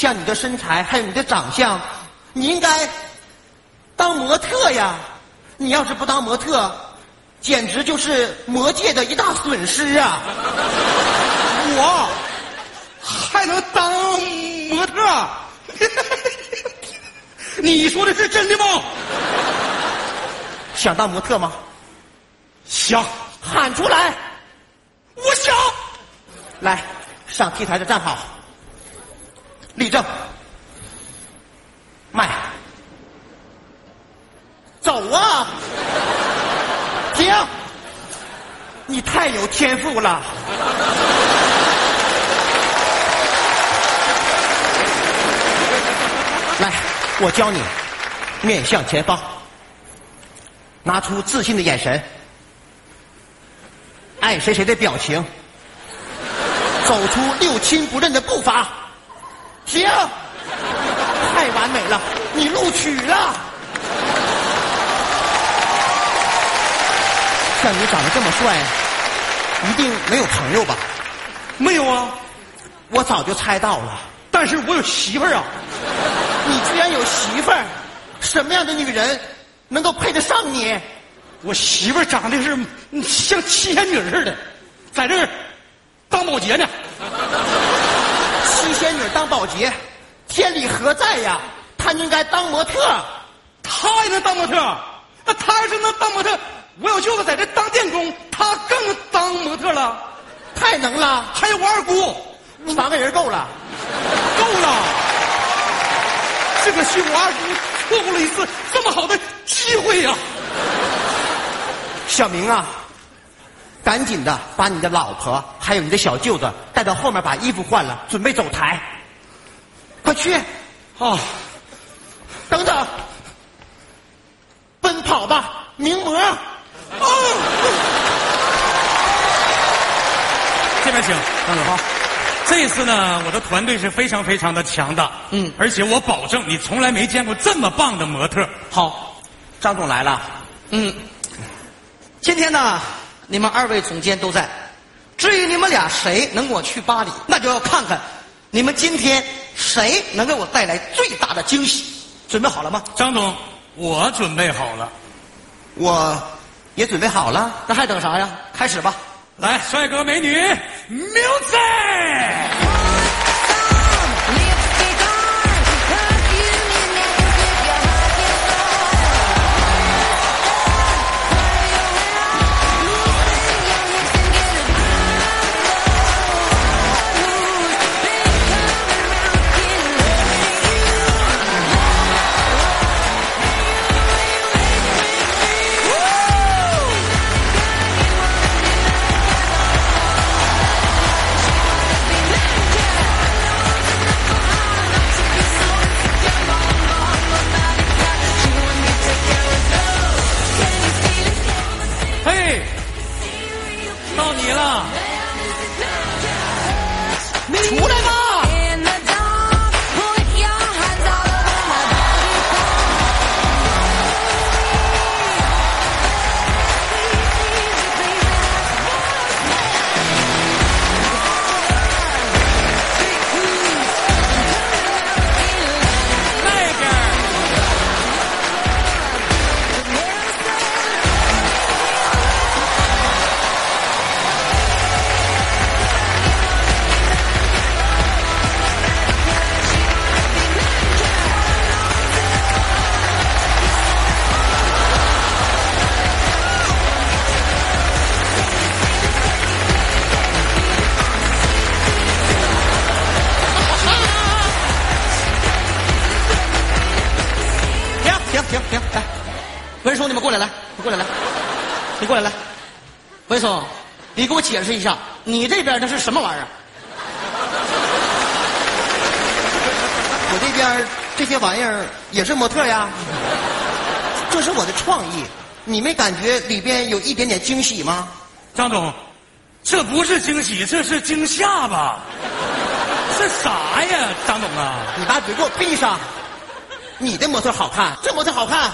像你的身材，还有你的长相，你应该当模特呀！你要是不当模特，简直就是魔界的一大损失啊！我还能当模特？你说的是真的吗？想当模特吗？想，喊出来！我想。来，上 T 台的站好，立正，迈，走啊！停！你太有天赋了。来，我教你，面向前方，拿出自信的眼神，爱谁谁的表情。走出六亲不认的步伐，停！太完美了，你录取了。像你长得这么帅，一定没有朋友吧？没有啊，我早就猜到了。但是我有媳妇儿啊！你居然有媳妇儿？什么样的女人能够配得上你？我媳妇儿长得是像七仙女似的，在这儿。当保洁呢？七仙女当保洁，天理何在呀？她应该当模特，她也能当模特。那她要是能当模特，我有舅子在这当电工，她更能当模特了。太能了！还有我二姑，三个人够了，够了。这可是我二姑错过了一次这么好的机会呀！小明啊！赶紧的，把你的老婆还有你的小舅子带到后面，把衣服换了，准备走台。快去！啊，等等，奔跑吧，名模！啊，这边请，张总好。这次呢，我的团队是非常非常的强大，嗯，而且我保证，你从来没见过这么棒的模特。好，张总来了。嗯，今天呢。你们二位总监都在，至于你们俩谁能给我去巴黎，那就要看看你们今天谁能给我带来最大的惊喜。准备好了吗？张总，我准备好了，我也准备好了，那还等啥呀？开始吧！来，帅哥美女，music。Hey! 你给我解释一下，你这边那是什么玩意儿？我这边这些玩意儿也是模特呀，这是我的创意，你没感觉里边有一点点惊喜吗？张总，这不是惊喜，这是惊吓吧？这啥呀，张总啊？你把嘴给我闭上！你的模特好看，这模特好看。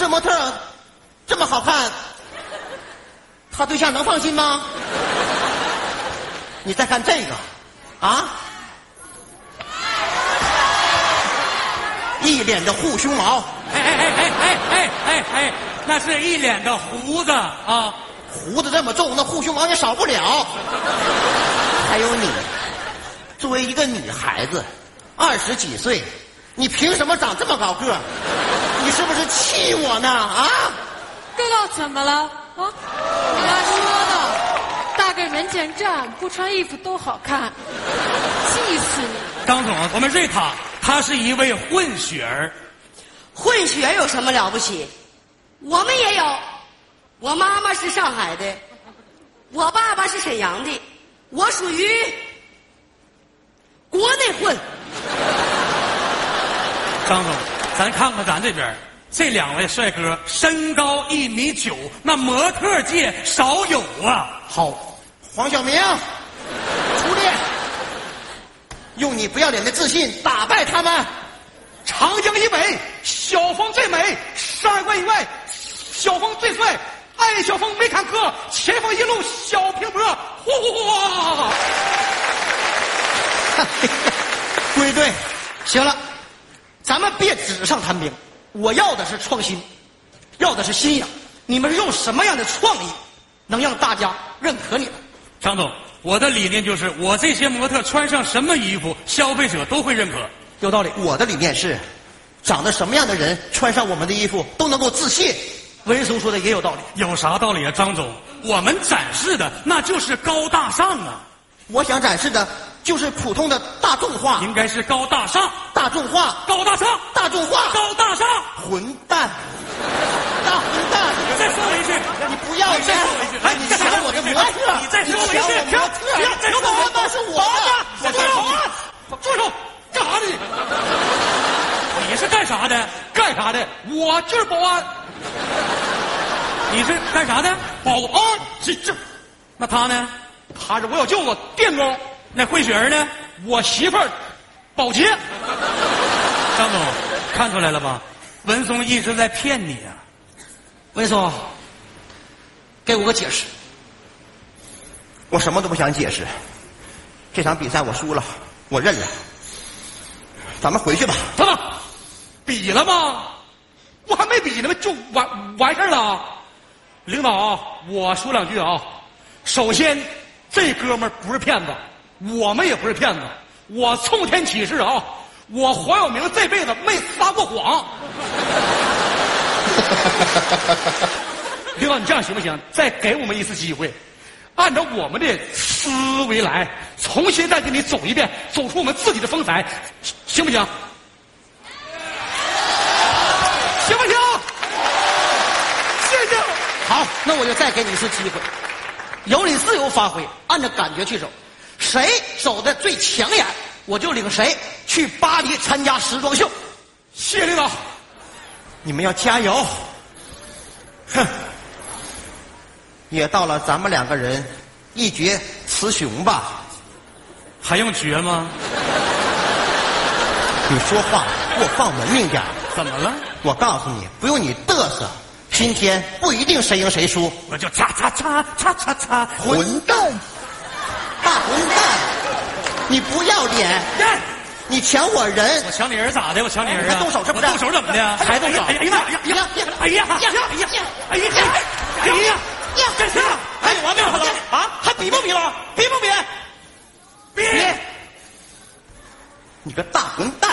这模特这么好看，他对象能放心吗？你再看这个，啊，一脸的护胸毛，哎哎哎哎哎哎哎哎，那是一脸的胡子啊！胡子这么重，那护胸毛也少不了。还有你，作为一个女孩子，二十几岁，你凭什么长这么高个儿？你是不是气我呢？啊？哥哥怎么了？啊？人家说的，大个门前站，不穿衣服都好看，气死你！张总，我们瑞塔她是一位混血儿，混血有什么了不起？我们也有，我妈妈是上海的，我爸爸是沈阳的，我属于国内混。张总，咱看看咱这边这两位帅哥，身高一米九，那模特界少有啊。好，黄晓明，出列，用你不要脸的自信打败他们。长江以北，小峰最美；山海关以外，小峰最帅。爱小峰没坎坷，前方一路小平坡。呼呼呼！归队，行了，咱们别纸上谈兵。我要的是创新，要的是新颖。你们是用什么样的创意，能让大家认可你们？张总，我的理念就是，我这些模特穿上什么衣服，消费者都会认可。有道理。我的理念是，长得什么样的人穿上我们的衣服都能够自信。文松说的也有道理。有啥道理啊，张总？我们展示的那就是高大上啊，我想展示的就是普通的大众化，应该是高大上，大众化，高大上，大众化，高大上。混蛋，大混蛋！再说我一句，你不要脸！哎你抢我的模特！你再说我一句！停停有保安都是我的！住手！住手！干啥呢？你是干啥的？干啥的？我就是保安。你是干啥的？保安，这这，那他呢？他是我小舅子电工，那混血儿呢？我媳妇儿保洁。张总，看出来了吧？文松一直在骗你啊！文松，给我个解释。我什么都不想解释，这场比赛我输了，我认了。咱们回去吧。等等？比了吗？我还没比呢，就完完事儿了。领导啊，我说两句啊。首先，这哥们儿不是骗子，我们也不是骗子。我冲天起誓啊，我黄晓明这辈子没撒过谎。领导，你这样行不行？再给我们一次机会，按照我们的思维来，重新再给你走一遍，走出我们自己的风采，行不行？行不行？谢谢。好，那我就再给你一次机会，由你自由发挥，按照感觉去走，谁走的最抢眼，我就领谁去巴黎参加时装秀。谢谢领导。你们要加油！哼，也到了咱们两个人一决雌雄吧。还用决吗？你说话给我放文明点儿怎么了？我告诉你，不用你嘚瑟，今天不一定谁赢谁输。我就擦擦擦擦擦擦，混蛋，大混蛋，你不要脸！你抢我人我！抢你人咋的？我抢你人啊！动手是不是动手怎么的？还动手哎呀哎呀哎呀哎呀哎呀哎呀哎呀哎呀！干啥？还有完没有了？啊？还比不比了？比不比？比！你个大混蛋！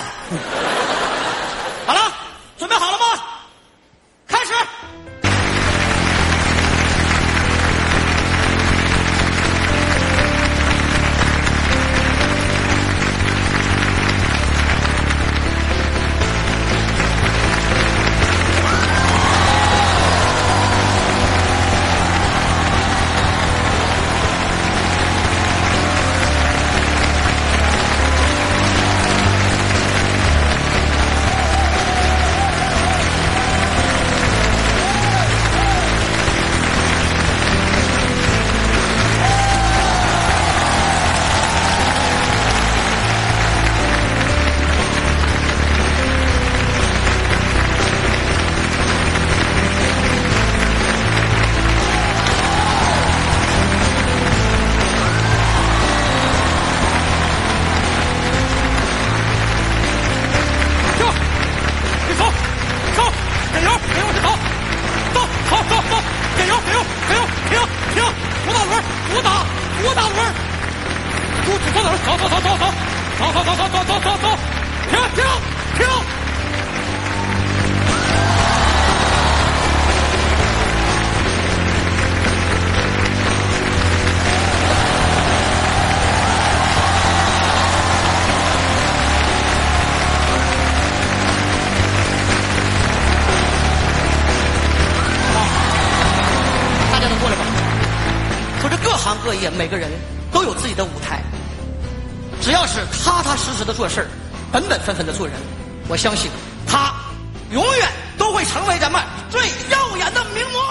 各业每个人都有自己的舞台，只要是踏踏实实的做事儿，本本分分的做人，我相信他永远都会成为咱们最耀眼的名模。